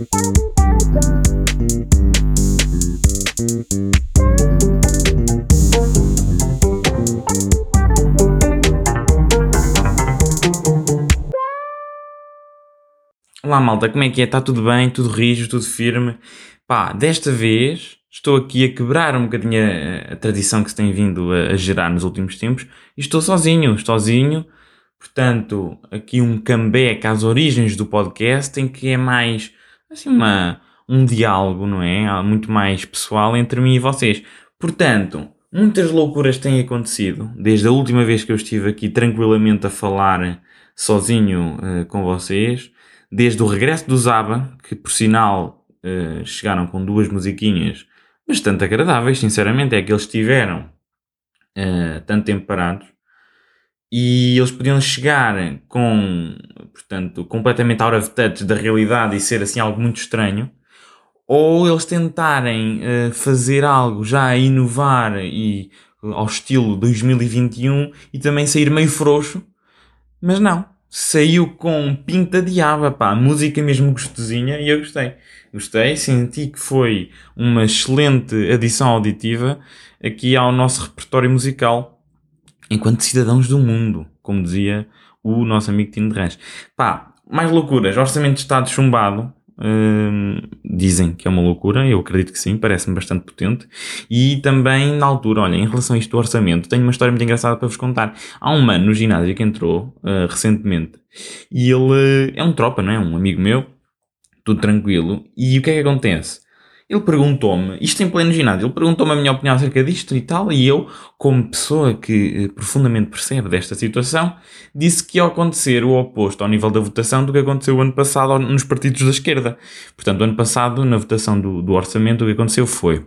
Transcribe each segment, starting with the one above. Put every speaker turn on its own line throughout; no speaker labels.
Olá malta, como é que é? Está tudo bem? Tudo rijo, tudo firme? Pá, desta vez estou aqui a quebrar um bocadinho a, a tradição que se tem vindo a, a, gerar nos últimos tempos e estou sozinho, sozinho. Portanto, aqui um comeback às origens do podcast em que é mais assim uma, um diálogo, não é? Muito mais pessoal entre mim e vocês. Portanto, muitas loucuras têm acontecido desde a última vez que eu estive aqui tranquilamente a falar sozinho uh, com vocês desde o regresso do Zaba, que por sinal uh, chegaram com duas musiquinhas bastante agradáveis, sinceramente, é que eles tiveram uh, tanto tempo parados e eles podiam chegar com, portanto, completamente out of touch da realidade e ser assim algo muito estranho, ou eles tentarem uh, fazer algo já a inovar e ao estilo 2021 e também sair meio frouxo, mas não. Saiu com pinta de aba, pá, música mesmo gostosinha e eu gostei. Gostei, senti que foi uma excelente adição auditiva aqui ao nosso repertório musical enquanto cidadãos do mundo, como dizia o nosso amigo Tino de Rãs. Pá, mais loucuras, orçamento de Estado chumbado, Hum, dizem que é uma loucura, eu acredito que sim, parece-me bastante potente. E também na altura, olha, em relação a isto do orçamento, tenho uma história muito engraçada para vos contar. Há um mano no ginásio que entrou uh, recentemente e ele é um tropa, não é? Um amigo meu, tudo tranquilo. E o que é que acontece? Ele perguntou-me, isto em pleno ginásio, ele perguntou-me a minha opinião acerca disto e tal, e eu, como pessoa que eh, profundamente percebe desta situação, disse que ia acontecer o oposto ao nível da votação do que aconteceu ano passado nos partidos da esquerda. Portanto, ano passado, na votação do, do orçamento, o que aconteceu foi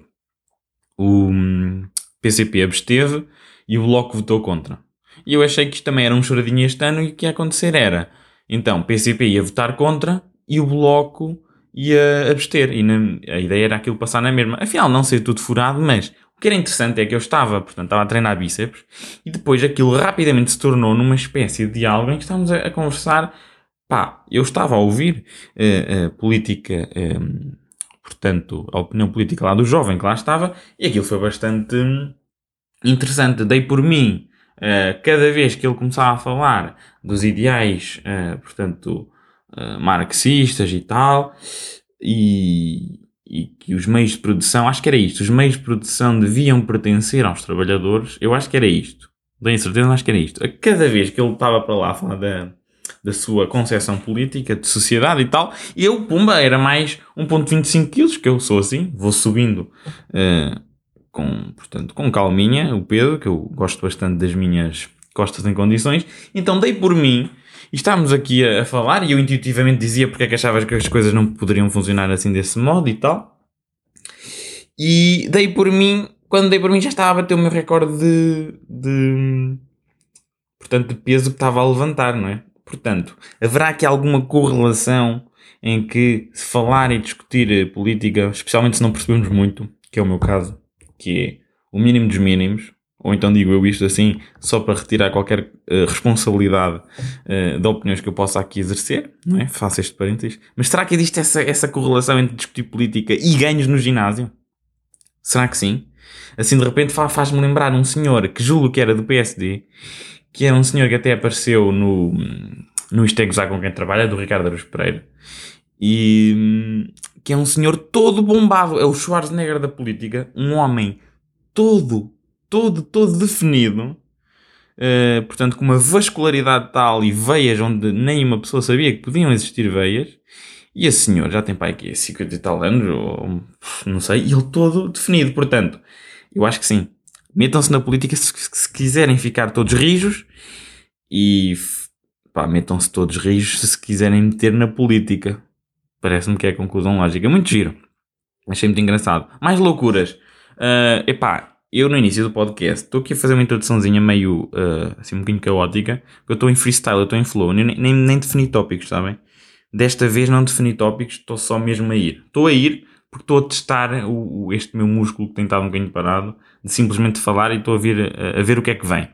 o PCP hum, absteve e o Bloco votou contra. E eu achei que isto também era um choradinho este ano e o que ia acontecer era, então, o PCP ia votar contra e o Bloco ia abster. E na, a ideia era aquilo passar na mesma. Afinal, não ser tudo furado, mas o que era interessante é que eu estava, portanto, estava a treinar bíceps e depois aquilo rapidamente se tornou numa espécie de diálogo em que estávamos a, a conversar. Pá, eu estava a ouvir uh, a política, um, portanto, a opinião política lá do jovem que lá estava e aquilo foi bastante hum, interessante. Dei por mim. Uh, cada vez que ele começava a falar dos ideais, uh, portanto, eh, marxistas e tal, e, e que os meios de produção, acho que era isto, os meios de produção deviam pertencer aos trabalhadores, eu acho que era isto, tenho certeza, acho que era isto. A cada vez que ele estava para lá a falar da, da sua concepção política, de sociedade e tal, eu, pumba, era mais 1.25 kg, que eu sou assim, vou subindo uh, com, portanto, com calminha, o peso, que eu gosto bastante das minhas costas em condições, então dei por mim e estávamos aqui a, a, falar e eu intuitivamente dizia porque é que achavas que as coisas não poderiam funcionar assim desse modo e tal. E dei por mim, quando dei por mim já estava a bater o meu recorde de, de portanto, de peso que estava a levantar, não é? Portanto, haverá aqui alguma correlação em que se falar e discutir política, especialmente se não percebemos muito, que é o meu caso, que é o mínimo dos mínimos, ou então digo eu isto assim, só para retirar qualquer uh, responsabilidade uh, de opiniões que eu possa aqui exercer, não é? Faço este parênteses. Mas será que existe essa, essa correlação entre discutir política e ganhos no ginásio? Será que sim? Assim de repente faz-me lembrar um senhor que julgo que era do PSD, que era um senhor que até apareceu no, no Isto é Gozar com quem trabalha, do Ricardo Aruz Pereira, e que é um senhor todo bombado, é o Schwarzenegger da política, um homem todo todo, todo definido. Uh, portanto, com uma vascularidade tal e veias onde nem uma pessoa sabia que podiam existir veias. E esse senhor já tem pai aqui 50 e tal anos, ou não sei, e ele todo definido. Portanto, eu acho que sim. Metam-se na política se, se, quiserem ficar todos rijos e pá, metam-se todos rijos se se quiserem meter na política. Parece-me que é a conclusão lógica. Muito giro. Achei muito engraçado. Mais loucuras. Uh, epá, eu no início do podcast estou aqui a fazer uma introduçãozinha meio uh, assim um bocadinho caótica, eu estou em freestyle, eu estou em flow, nem, nem, nem defini tópicos, sabem? Desta vez não defini tópicos, estou só mesmo a ir. Estou a ir porque estou a testar o, o, este meu músculo que tem estado um bocadinho parado, de simplesmente falar e estou a, vir, a, a ver o que é que vem.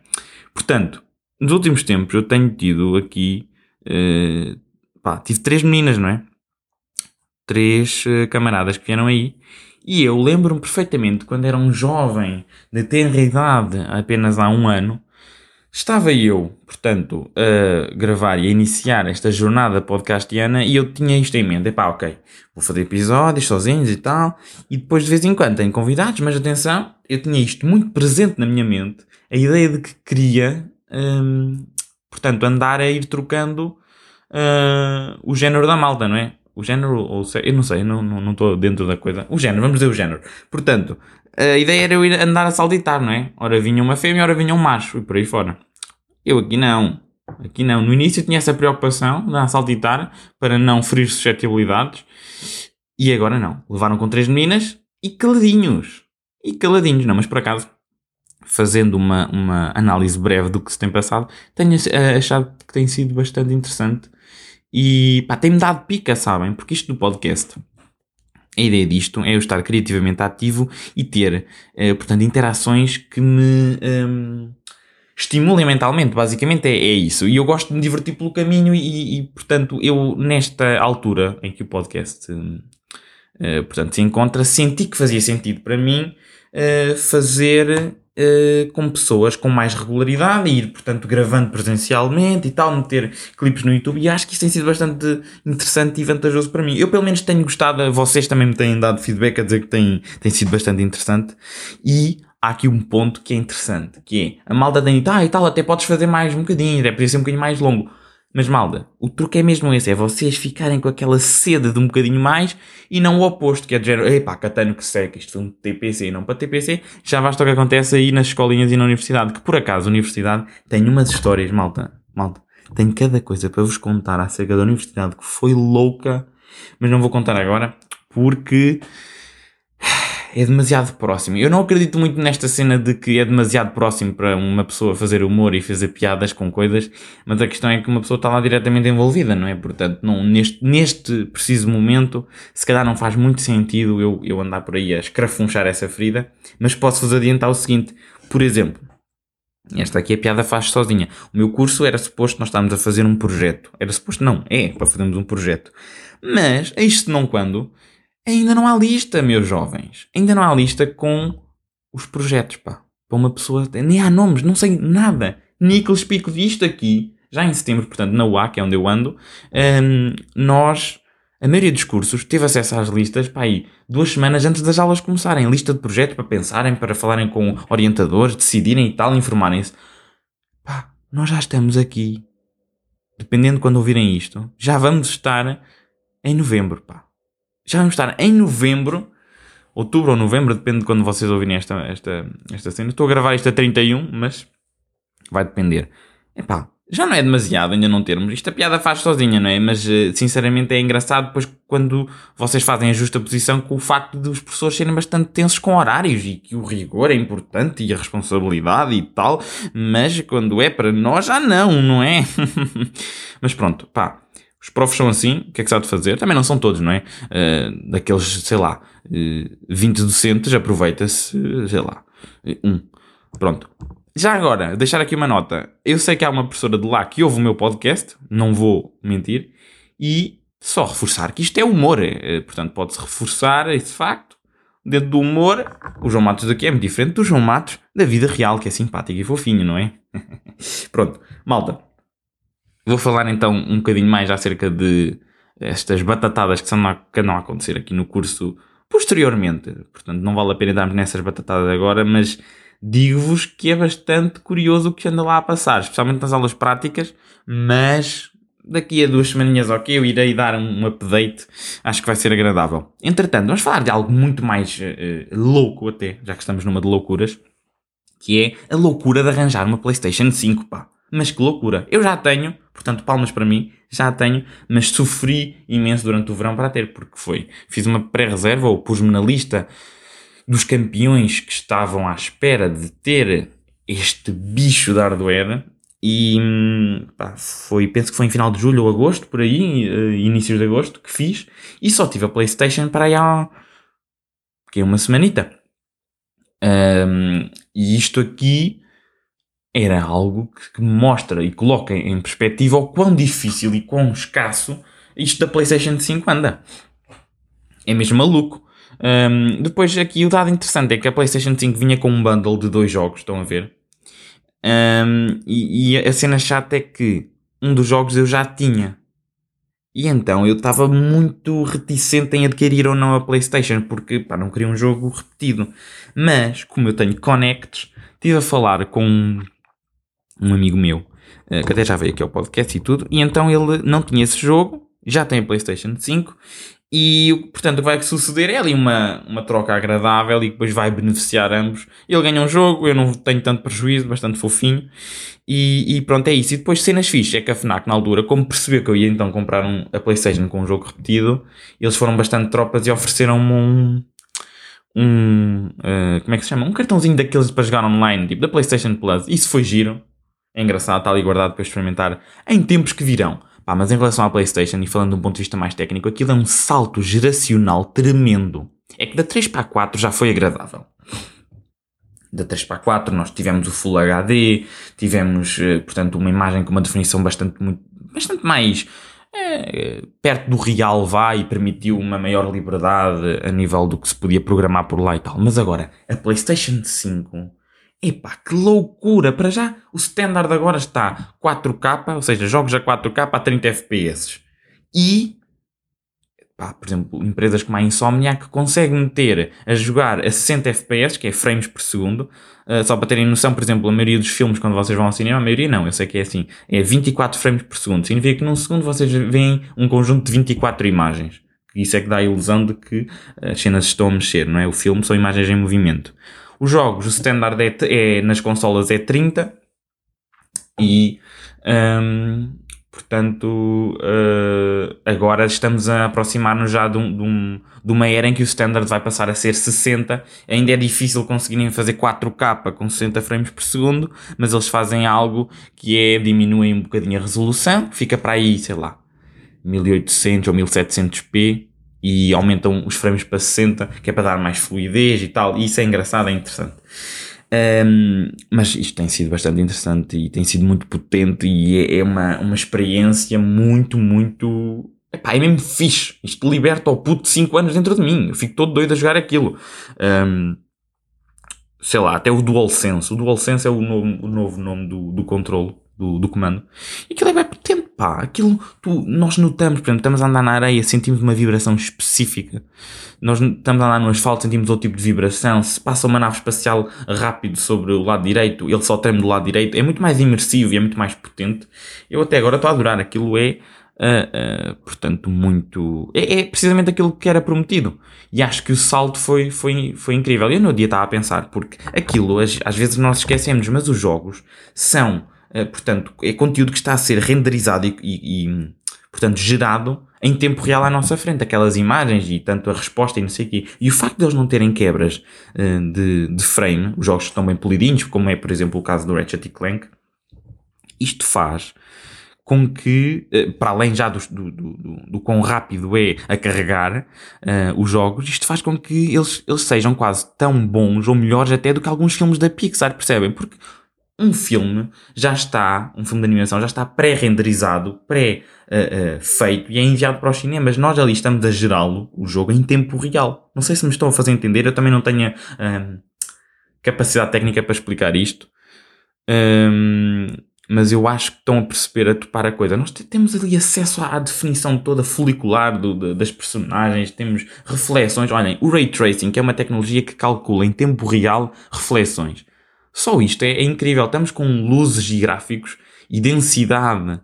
Portanto, nos últimos tempos eu tenho tido aqui, uh, pá, tive três meninas, não é? três uh, camaradas que vieram aí. E eu lembro-me perfeitamente quando era um jovem de tenra idade, apenas há um ano, estava eu, portanto, a gravar e a iniciar esta jornada podcastiana e eu tinha isto em mente. Epá, ok, vou fazer episódios sozinhos e tal, e depois de vez em quando tenho convidados, mas atenção, eu tinha isto muito presente na minha mente, a ideia de que queria, hum, portanto, andar a ir trocando uh, o género da malta, não é? O género, ou eu não sei, não estou não, não dentro da coisa. O género, vamos dizer o género. Portanto, a ideia era eu ir andar a saltitar, não é? Ora vinha uma fêmea, ora vinha um macho e por aí fora. Eu aqui não. Aqui não. No início tinha essa preocupação de saltitar para não ferir suscetibilidades e agora não. Levaram com três meninas e caladinhos. E caladinhos, não, mas por acaso, fazendo uma, uma análise breve do que se tem passado, tenho achado que tem sido bastante interessante e pá, tem-me dado pica, sabem? Porque isto do podcast a ideia disto é eu estar criativamente ativo e ter, uh, portanto, interações que me um, estimulem mentalmente. Basicamente é, é, isso. E eu gosto de me divertir pelo caminho e, e portanto, eu, nesta altura em que o podcast uh, portanto, se encontra, senti que fazia sentido para mim fazer uh, com pessoas com mais regularidade, e ir, portanto, gravando presencialmente e tal, meter clipes no YouTube, e acho que isso tem sido bastante interessante e vantajoso para mim. Eu, pelo menos, tenho gostado, vocês também me têm dado feedback a dizer que tem, tem sido bastante interessante, e há aqui um ponto que é interessante, que é, a malta tem dito, ah, e tal, até podes fazer mais um bocadinho, até podia ser um bocadinho mais longo. Mas malda, o truque é mesmo esse, é vocês ficarem com aquela sede de um bocadinho mais e não o oposto, que é de género, epá, catano que seca, isto foi um TPC e não para TPC, já basta o que acontece aí nas escolinhas e na universidade, que por acaso a universidade tem umas histórias, malta, malta, tem cada coisa para vos contar acerca da universidade que foi louca, mas não vou contar agora, porque é demasiado próximo. Eu não acredito muito nesta cena de que é demasiado próximo para uma pessoa fazer humor e fazer piadas com coisas, mas a questão é que uma pessoa está lá diretamente envolvida, não é? Portanto, não, neste, neste preciso momento, se calhar não faz muito sentido eu, eu andar por aí a escrafunchar essa ferida, mas posso-vos adiantar o seguinte, por exemplo, esta aqui a piada faz sozinha. O meu curso era suposto nós estávamos a fazer um projeto. Era suposto, não, é, para fazermos um projeto. Mas, eis não quando, Ainda não há lista, meus jovens. Ainda não há lista com os projetos, pá. Para uma pessoa. Nem há nomes, não sei nada. Lhes explico disto aqui, já em setembro, portanto, na UA, que é onde eu ando, um, nós. A maioria dos cursos teve acesso às listas, pá, aí, duas semanas antes das aulas começarem. Lista de projetos para pensarem, para falarem com orientadores, decidirem e tal, informarem-se. Pá, nós já estamos aqui. Dependendo de quando ouvirem isto, já vamos estar em novembro, pá já vamos estar em novembro, outubro ou novembro, depende de quando vocês ouvirem esta, esta, esta cena. Estou a gravar isto a 31, mas vai depender. Epá, já não é demasiado ainda não termos. Isto a piada faz sozinha, não é? Mas eh, sinceramente é engraçado depois quando vocês fazem a justa posição com o facto de os professores serem bastante tensos com horários e que o rigor é importante e a responsabilidade e tal, mas quando é para nós já não, não é? mas pronto, pá. Os profs são assim, o que é que se há de fazer? Também não são todos, não é? Uh, daqueles, sei lá, uh, eh, 20 docentes, aproveita-se, sei lá, um. Pronto. Já agora, deixar aqui uma nota. Eu sei que há uma professora de lá que ouve o meu podcast, não vou mentir, e só reforçar que isto é humor. É, portanto, pode-se reforçar esse facto. Dentro do humor, o João Matos daqui é muito diferente do João Matos da vida real, que é simpático e fofinho, não é? Pronto, malta. Vou falar então um bocadinho mais acerca de estas batatadas que, são, que andam a acontecer aqui no curso posteriormente. Portanto, não vale a pena darmos nessas batatadas agora, mas digo-vos que é bastante curioso o que anda lá a passar, especialmente nas aulas práticas, mas daqui a duas semaninhas, ok, eu irei dar um update, acho que vai ser agradável. Entretanto, vamos falar de algo muito mais uh, louco até, já que estamos numa de loucuras, que é a loucura de arranjar uma Playstation 5, pá. Mas que loucura! Eu já tenho, portanto, palmas para mim, já tenho, mas sofri imenso durante o verão para ter, porque foi. Fiz uma pré-reserva ou pus-me na lista dos campeões que estavam à espera de ter este bicho de hardware e pá, foi, penso que foi em final de julho ou agosto, por aí, uh, inícios de agosto, que fiz e só tive a PlayStation para aí há que é uma semanita. Um, e isto aqui era algo que, mostra e coloca em perspectiva o quão difícil e quão escasso isto da PlayStation 5 anda. é mesmo maluco. Um, depois aqui o dado interessante é que a PlayStation 5 vinha com um bundle de dois jogos, estão a ver? Um, e, e, a cena chata é que um dos jogos eu já tinha. E então eu estava muito reticente em adquirir ou não a PlayStation, porque pá, não queria um jogo repetido. Mas, como eu tenho Connects, estive a falar com um amigo meu, eh, que até já veio aqui ao podcast e tudo, e então ele não tinha esse jogo, já tem a PlayStation 5, e portanto o que vai suceder é ali uma, uma troca agradável e depois vai beneficiar ambos. Ele ganha um jogo, eu não tenho tanto prejuízo, bastante fofinho. E, e pronto, é isso. E depois cenas fixas é que a FNAC na altura, como percebeu que eu ia então comprar um, a Playstation com um jogo repetido, eles foram bastante tropas e ofereceram-me um, um uh, como é que se chama? Um cartãozinho daqueles para jogar online, tipo da PlayStation Plus. Isso foi giro. É engraçado, está ali guardado para experimentar em tempos que virão. Pá, mas em relação à PlayStation, e falando de um ponto de vista mais técnico, aquilo é um salto geracional tremendo. É que da 3 para a 4 já foi agradável. Da 3 para a 4 nós tivemos o Full HD, tivemos, eh, portanto, uma imagem com uma definição bastante, muito, bastante mais é, perto do real vá e permitiu uma maior liberdade a nível do que se podia programar por lá e tal. Mas agora, a PlayStation 5 Epá, que loucura! Para já, o standard agora está 4K, ou seja, jogos a 4K a 30 FPS. E, pá, por exemplo, empresas como a Insomniac conseguem meter a jogar a 60 FPS, que é frames por segundo. Uh, só para terem noção, por exemplo, a maioria dos filmes, quando vocês vão ao cinema, a maioria não, eu sei que é assim, é 24 frames por segundo. Significa que num segundo vocês veem um conjunto de 24 imagens. Isso é que dá a ilusão de que as cenas estão a mexer, não é? O filme são imagens em movimento. Os jogos, o standard é, é nas consolas é 30 e um, portanto uh, agora estamos a aproximar-nos já de, um, de, um, de, uma era em que o standard vai passar a ser 60. Ainda é difícil conseguirem fazer 4K com 60 frames por segundo, mas eles fazem algo que é diminuem um bocadinho a resolução, fica para aí, sei lá, 1800 ou 1700p e aumentam os frames para 60, que é para dar mais fluidez e tal, e isso é engraçado, é interessante. Um, mas isto tem sido bastante interessante e tem sido muito potente e é, é uma, uma experiência muito, muito. Epá, é mesmo fixe. Isto liberta o puto de 5 anos dentro de mim. Eu fico todo doido a jogar aquilo. Um, sei lá, até o DualSense. O DualSense é o novo, o novo nome do, do controle do, do comando. E aquilo é pá. Aquilo tu, nós notamos, por exemplo, estamos a andar na areia, sentimos uma vibração específica. Nós estamos a andar no asfalto, sentimos outro tipo de vibração. Se passa uma nave espacial rápido sobre o lado direito, ele só treme do lado direito. É muito mais imersivo e é muito mais potente. Eu até agora estou a adorar. Aquilo é. Uh, uh, portanto, muito. É, é, precisamente aquilo que era prometido. E acho que o salto foi, foi, foi incrível. Eu no dia estava a pensar, porque aquilo, às, às vezes nós esquecemos, mas os jogos são portanto, é conteúdo que está a ser renderizado e, e, portanto, gerado em tempo real à nossa frente. Aquelas imagens e tanto a resposta e não sei o quê. E o facto de eles não terem quebras uh, de, de frame, os jogos estão bem polidinhos, como é, por exemplo, o caso do Ratchet Clank, isto faz com que, eh, para além já do, do, do, do quão rápido é a carregar uh, os jogos, isto faz com que eles, eles sejam quase tão bons ou melhores até do que alguns filmes da Pixar, percebem? Porque um filme já está, um filme de animação já está pré-renderizado, pré-feito uh, uh, e é enviado para os cinemas. Nós ali estamos a gerá-lo, o jogo, em tempo real. Não sei se me estou a fazer entender, eu também não tenho uh, capacidade técnica para explicar isto. Um, mas eu acho que estão a perceber, a topar a coisa. Nós temos ali acesso à, definição toda folicular do, de, das personagens, temos reflexões. Olhem, o Ray Tracing, que é uma tecnologia que calcula em tempo real reflexões. Só isto é, é incrível. Estamos com luzes e gráficos e densidade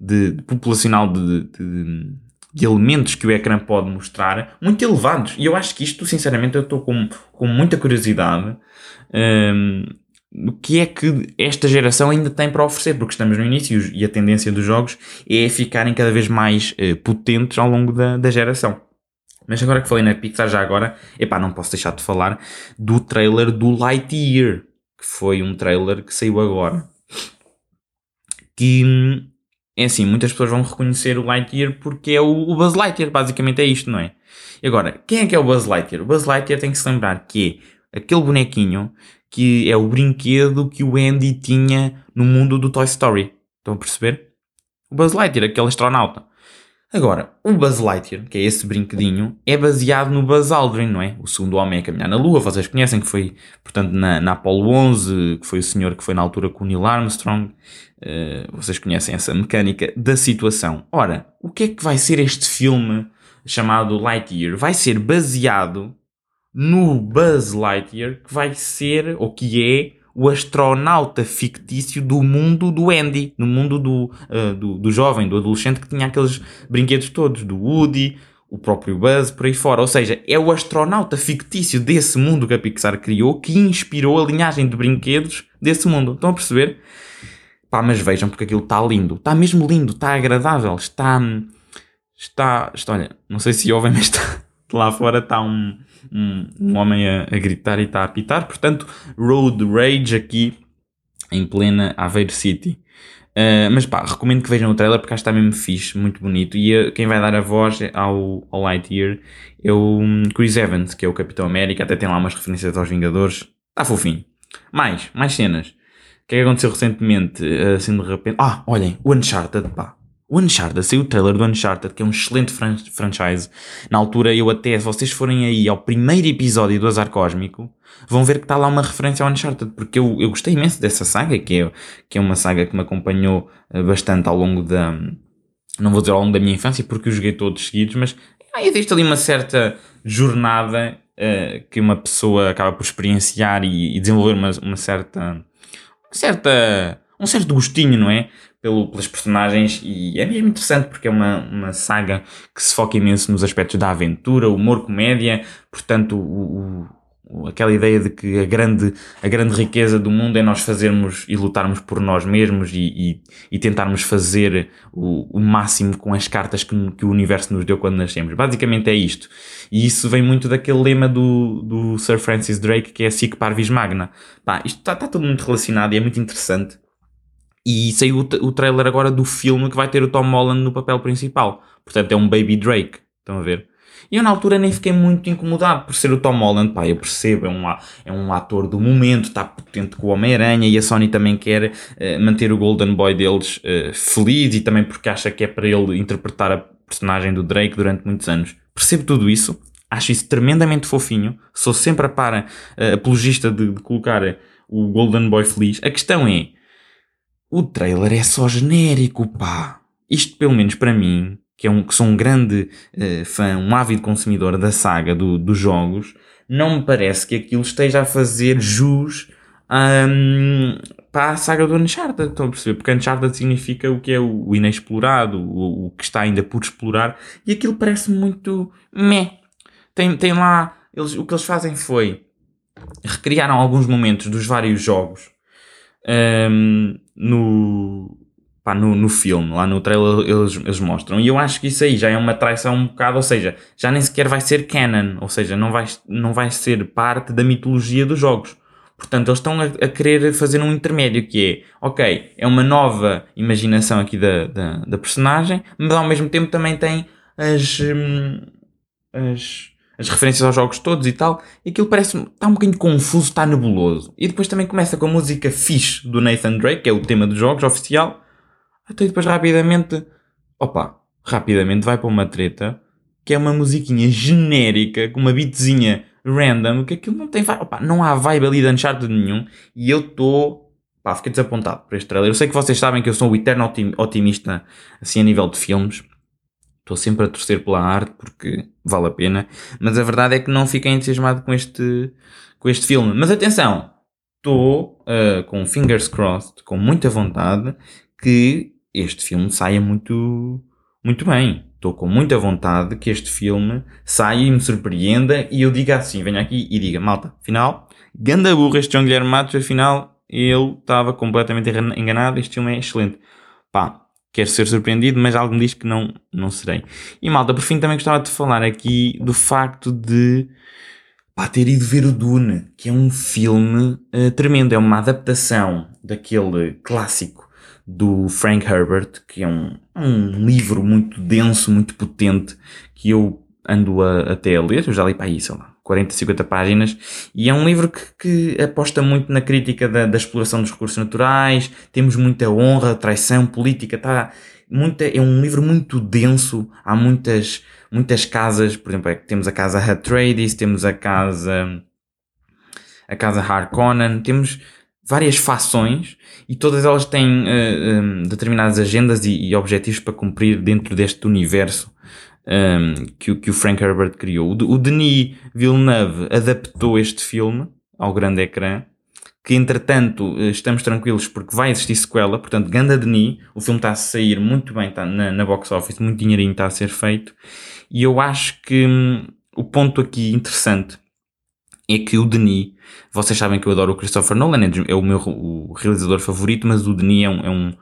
de, de populacional de, de, de, elementos que o ecrã pode mostrar muito elevados. E eu acho que isto, sinceramente, eu estou com, com muita curiosidade. Um, o que é que esta geração ainda tem para oferecer, porque estamos no início e a tendência dos jogos é ficarem cada vez mais uh, potentes ao longo da, da geração. Mas agora que falei na Pixar, já agora, epá, não posso deixar de falar do trailer do Lightyear que foi um trailer que saiu agora. Que é assim, muitas pessoas vão reconhecer o Lightyear porque é o, Buzz Lightyear, basicamente é isto, não é? E agora, quem é que é o Buzz Lightyear? O Buzz Lightyear tem que se lembrar que é aquele bonequinho que é o brinquedo que o Andy tinha no mundo do Toy Story. Estão a perceber? O Buzz Lightyear, aquele astronauta. Agora, o Buzz Lightyear, que é esse brinquedinho, é baseado no Buzz Aldrin, não é? O segundo homem a caminhar na Lua, vocês conhecem, que foi, portanto, na, na Apollo 11, que foi o senhor que foi na altura com o Neil Armstrong. Uh, vocês conhecem essa mecânica da situação. Ora, o que é que vai ser este filme chamado Lightyear? Vai ser baseado no Buzz Lightyear, que vai ser, ou que é, o astronauta fictício do mundo do Andy, no mundo do, uh, do, do, jovem, do adolescente que tinha aqueles brinquedos todos, do Woody, o próprio Buzz, por aí fora. Ou seja, é o astronauta fictício desse mundo que a Pixar criou que inspirou a linhagem de brinquedos desse mundo. Estão a perceber? Pá, mas vejam porque aquilo está lindo. Está mesmo lindo, está agradável, está. Está. está olha, não sei se ouvem, mas está, lá fora está um um, um homem a, a, gritar e está a apitar. Portanto, Road Rage aqui em plena Aveiro City. Uh, mas pá, recomendo que vejam o trailer porque acho que está mesmo fixe, muito bonito. E uh, quem vai dar a voz ao, ao Lightyear é o Chris Evans, que é o Capitão América. Até tem lá umas referências aos Vingadores. Está fofinho. Mais, mais cenas. O que é que aconteceu recentemente? Uh, assim de repente. Ah, olhem, o Uncharted, pá. O Uncharted, saiu o trailer do Uncharted, que é um excelente fran franchise. Na altura, eu até, se vocês forem aí ao primeiro episódio do Azar Cósmico, vão ver que está lá uma referência ao Uncharted, porque eu, eu gostei imenso dessa saga, que é, que é uma saga que me acompanhou eh, bastante ao longo da. Não vou dizer ao longo da minha infância, porque eu joguei todos seguidos, mas ah, existe ali uma certa jornada uh, que uma pessoa acaba por experienciar e, e desenvolver uma, uma certa. certa um certo gostinho, não é? Pelo, pelas personagens e é mesmo interessante porque é uma, uma saga que se foca imenso nos aspectos da aventura, humor, comédia, portanto o, o, aquela ideia de que a grande, a grande riqueza do mundo é nós fazermos e lutarmos por nós mesmos e, e, e tentarmos fazer o, o, máximo com as cartas que, que, o universo nos deu quando nascemos. Basicamente é isto. E isso vem muito daquele lema do, do Sir Francis Drake que é Sic Parvis Magna. Pá, isto está tá tudo muito relacionado e é muito interessante. E saiu o, o trailer agora do filme que vai ter o Tom Holland no papel principal. Portanto, é um Baby Drake. Estão a ver? E eu na altura nem fiquei muito incomodado por ser o Tom Holland. Pá, eu percebo, é um, é um ator do momento, está potente com o Homem-Aranha e a Sony também quer uh, manter o Golden Boy deles uh, feliz e também porque acha que é para ele interpretar a personagem do Drake durante muitos anos. Percebo tudo isso, acho isso tremendamente fofinho, sou sempre a para uh, apologista de, de colocar o Golden Boy feliz. A questão é, o trailer é só genérico, pá. Isto, pelo menos para mim, que, é um, que sou um grande uh, fã, um ávido consumidor da saga do, dos jogos, não me parece que aquilo esteja a fazer jus um, para a saga do Uncharted. Estão a perceber? Porque Uncharted significa o que é o, inexplorado, o, o, que está ainda por explorar, e aquilo parece muito meh. Tem, tem lá, eles, o que eles fazem foi recriaram alguns momentos dos vários jogos um, no, pá, no, no filme, lá no trailer eles, eles mostram. E eu acho que isso aí já é uma traição um bocado, ou seja, já nem sequer vai ser canon, ou seja, não vai, não vai ser parte da mitologia dos jogos. Portanto, eles estão a, a, querer fazer um intermédio que é, ok, é uma nova imaginação aqui da, da, da personagem, mas ao mesmo tempo também tem as, hum, as as referências aos jogos todos e tal, e aquilo parece está um bocadinho confuso, está nebuloso. E depois também começa com a música fixe do Nathan Drake, que é o tema dos jogos oficial, até depois rapidamente, opa, rapidamente vai para uma treta, que é uma musiquinha genérica, com uma beatzinha random, que aquilo não tem opa, não há vibe ali de Uncharted nenhum, e eu estou, pá, fiquei desapontado por este trailer. Eu sei que vocês sabem que eu sou o eterno otimista, assim, a nível de filmes, Estou sempre a torcer pela arte porque vale a pena. Mas a verdade é que não fiquei entusiasmado com este, com este filme. Mas atenção, estou uh, com fingers crossed, com muita vontade que este filme saia muito, muito bem. Estou com muita vontade que este filme saia e me surpreenda e eu diga assim, venha aqui e diga, malta, afinal, ganda burra este João Guilherme Matos, afinal, ele estava completamente enganado, este filme é excelente. Pá, quero ser surpreendido, mas algo me diz que não, não serei. E malta, por fim também gostava de falar aqui do facto de pá, ter ido ver o Dune, que é um filme uh, tremendo, é uma adaptação daquele clássico do Frank Herbert, que é um, um livro muito denso, muito potente, que eu ando a, até a ler, eu já li para sei lá, 40, 50 páginas, e é um livro que, que aposta muito na crítica da, da, exploração dos recursos naturais, temos muita honra, traição, política, está muita, é um livro muito denso, há muitas, muitas casas, por exemplo, é temos a casa Atreides, temos a casa, a casa Harkonnen, temos várias fações e todas elas têm uh, eh, um, determinadas agendas e, e, objetivos para cumprir dentro deste universo um, que, que, o Frank Herbert criou. O, o Denis Villeneuve adaptou este filme ao grande ecrã que entretanto eh, estamos tranquilos porque vai existir sequela, portanto, Ganda Denis, o filme está a sair muito bem, está na, na box office, muito dinheirinho está a ser feito, e eu acho que hum, o ponto aqui interessante é que o Denis, vocês sabem que eu adoro o Christopher Nolan, é, é o meu o realizador favorito, mas o Denis é um, é um,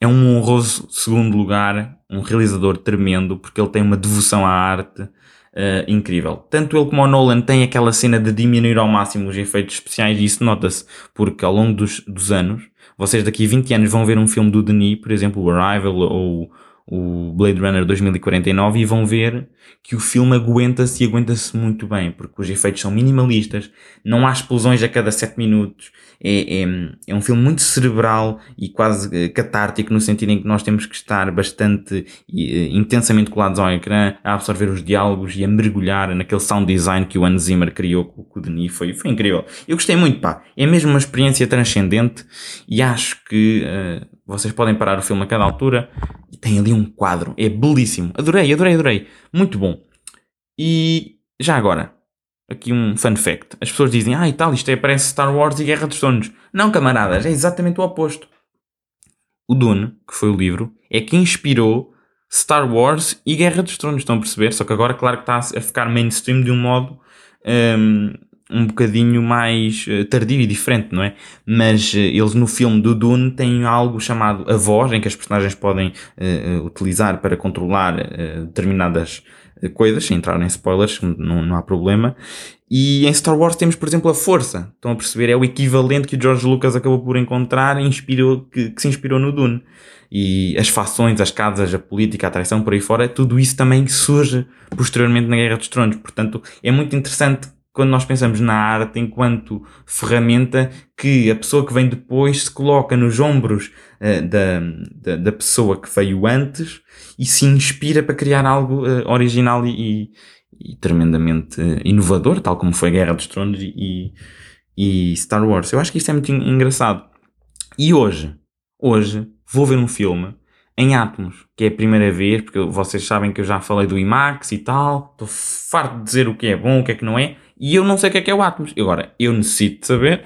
é um honroso segundo lugar, um realizador tremendo, porque ele tem uma devoção à arte, uh, incrível. Tanto ele como o Nolan têm aquela cena de diminuir ao máximo os efeitos especiais e isso nota-se porque ao longo dos, dos anos, vocês daqui a 20 anos vão ver um filme do Denis, por exemplo, o Arrival ou o Blade Runner 2049 e vão ver que o filme aguenta-se e aguenta-se muito bem, porque os efeitos são minimalistas, não há explosões a cada 7 minutos, é, é, é um filme muito cerebral e quase eh, catártico no sentido em que nós temos que estar bastante e, uh, intensamente colados ao ecrã, a absorver os diálogos e a mergulhar naquele sound design que o Hans Zimmer criou com o Denis, foi, foi incrível. Eu gostei muito, pá, é mesmo uma experiência transcendente e acho que uh, vocês podem parar o filme a cada altura e tem ali um quadro. É belíssimo. Adorei, adorei, adorei. Muito bom. E já agora, aqui um fun fact. As pessoas dizem, ah e tal, isto é, parece Star Wars e Guerra dos Tronos. Não, camaradas, é exatamente o oposto. O Dune, que foi o livro, é que inspirou Star Wars e Guerra dos Tronos. Estão a perceber? Só que agora, claro que está a ficar mainstream de um modo um, um bocadinho mais uh, tardio e diferente, não é? Mas uh, eles no filme do Dune têm algo chamado a voz, em que as personagens podem uh, utilizar para controlar determinadas coisas, sem entrar em spoilers, não, não há problema. E em Star Wars temos, por exemplo, a força. Estão a perceber? É o equivalente que o George Lucas acabou por encontrar inspirou, que, que se inspirou no Dune. E as fações, as casas, a política, a traição por aí fora, tudo isso também surge posteriormente na Guerra dos Tronos. Portanto, é muito interessante quando nós pensamos na arte enquanto ferramenta que a pessoa que vem depois se coloca nos ombros uh, da, da, da, pessoa que veio antes e se inspira para criar algo uh, original e, e tremendamente uh, inovador, tal como foi Guerra dos Tronos e, e Star Wars. Eu acho que isso é muito engraçado. E hoje, hoje, vou ver um filme em átomos, que é a primeira vez, porque vocês sabem que eu já falei do IMAX e tal, estou farto de dizer o que é bom, o que é que não é, e eu não sei o que é que é o Atmos. Agora, eu necessito saber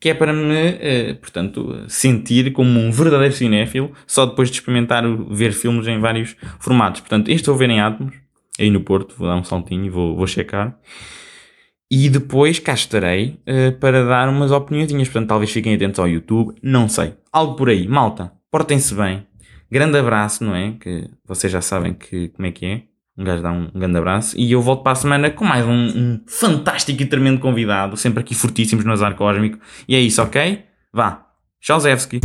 que é para me, eh, portanto, sentir como um verdadeiro cinéfilo só depois de experimentar ver filmes em vários formatos. Portanto, este vou ver em Atmos, aí no Porto, vou dar um saltinho e vou, vou checar. E depois cá estarei uh, para dar umas opiniões. Portanto, talvez fiquem atentos ao YouTube. Não sei. Algo por aí. Malta, portem-se bem. Grande abraço, não é? Que vocês já sabem que, como é que é. Um gajo dá um, grande abraço. E eu volto para a semana com mais um, um fantástico e tremendo convidado, sempre aqui fortíssimos no Azar Cósmico. E é isso, ok? Vá. Tchauzewski.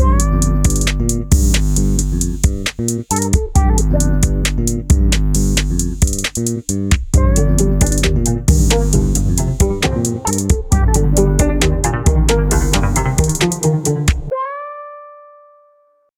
Thank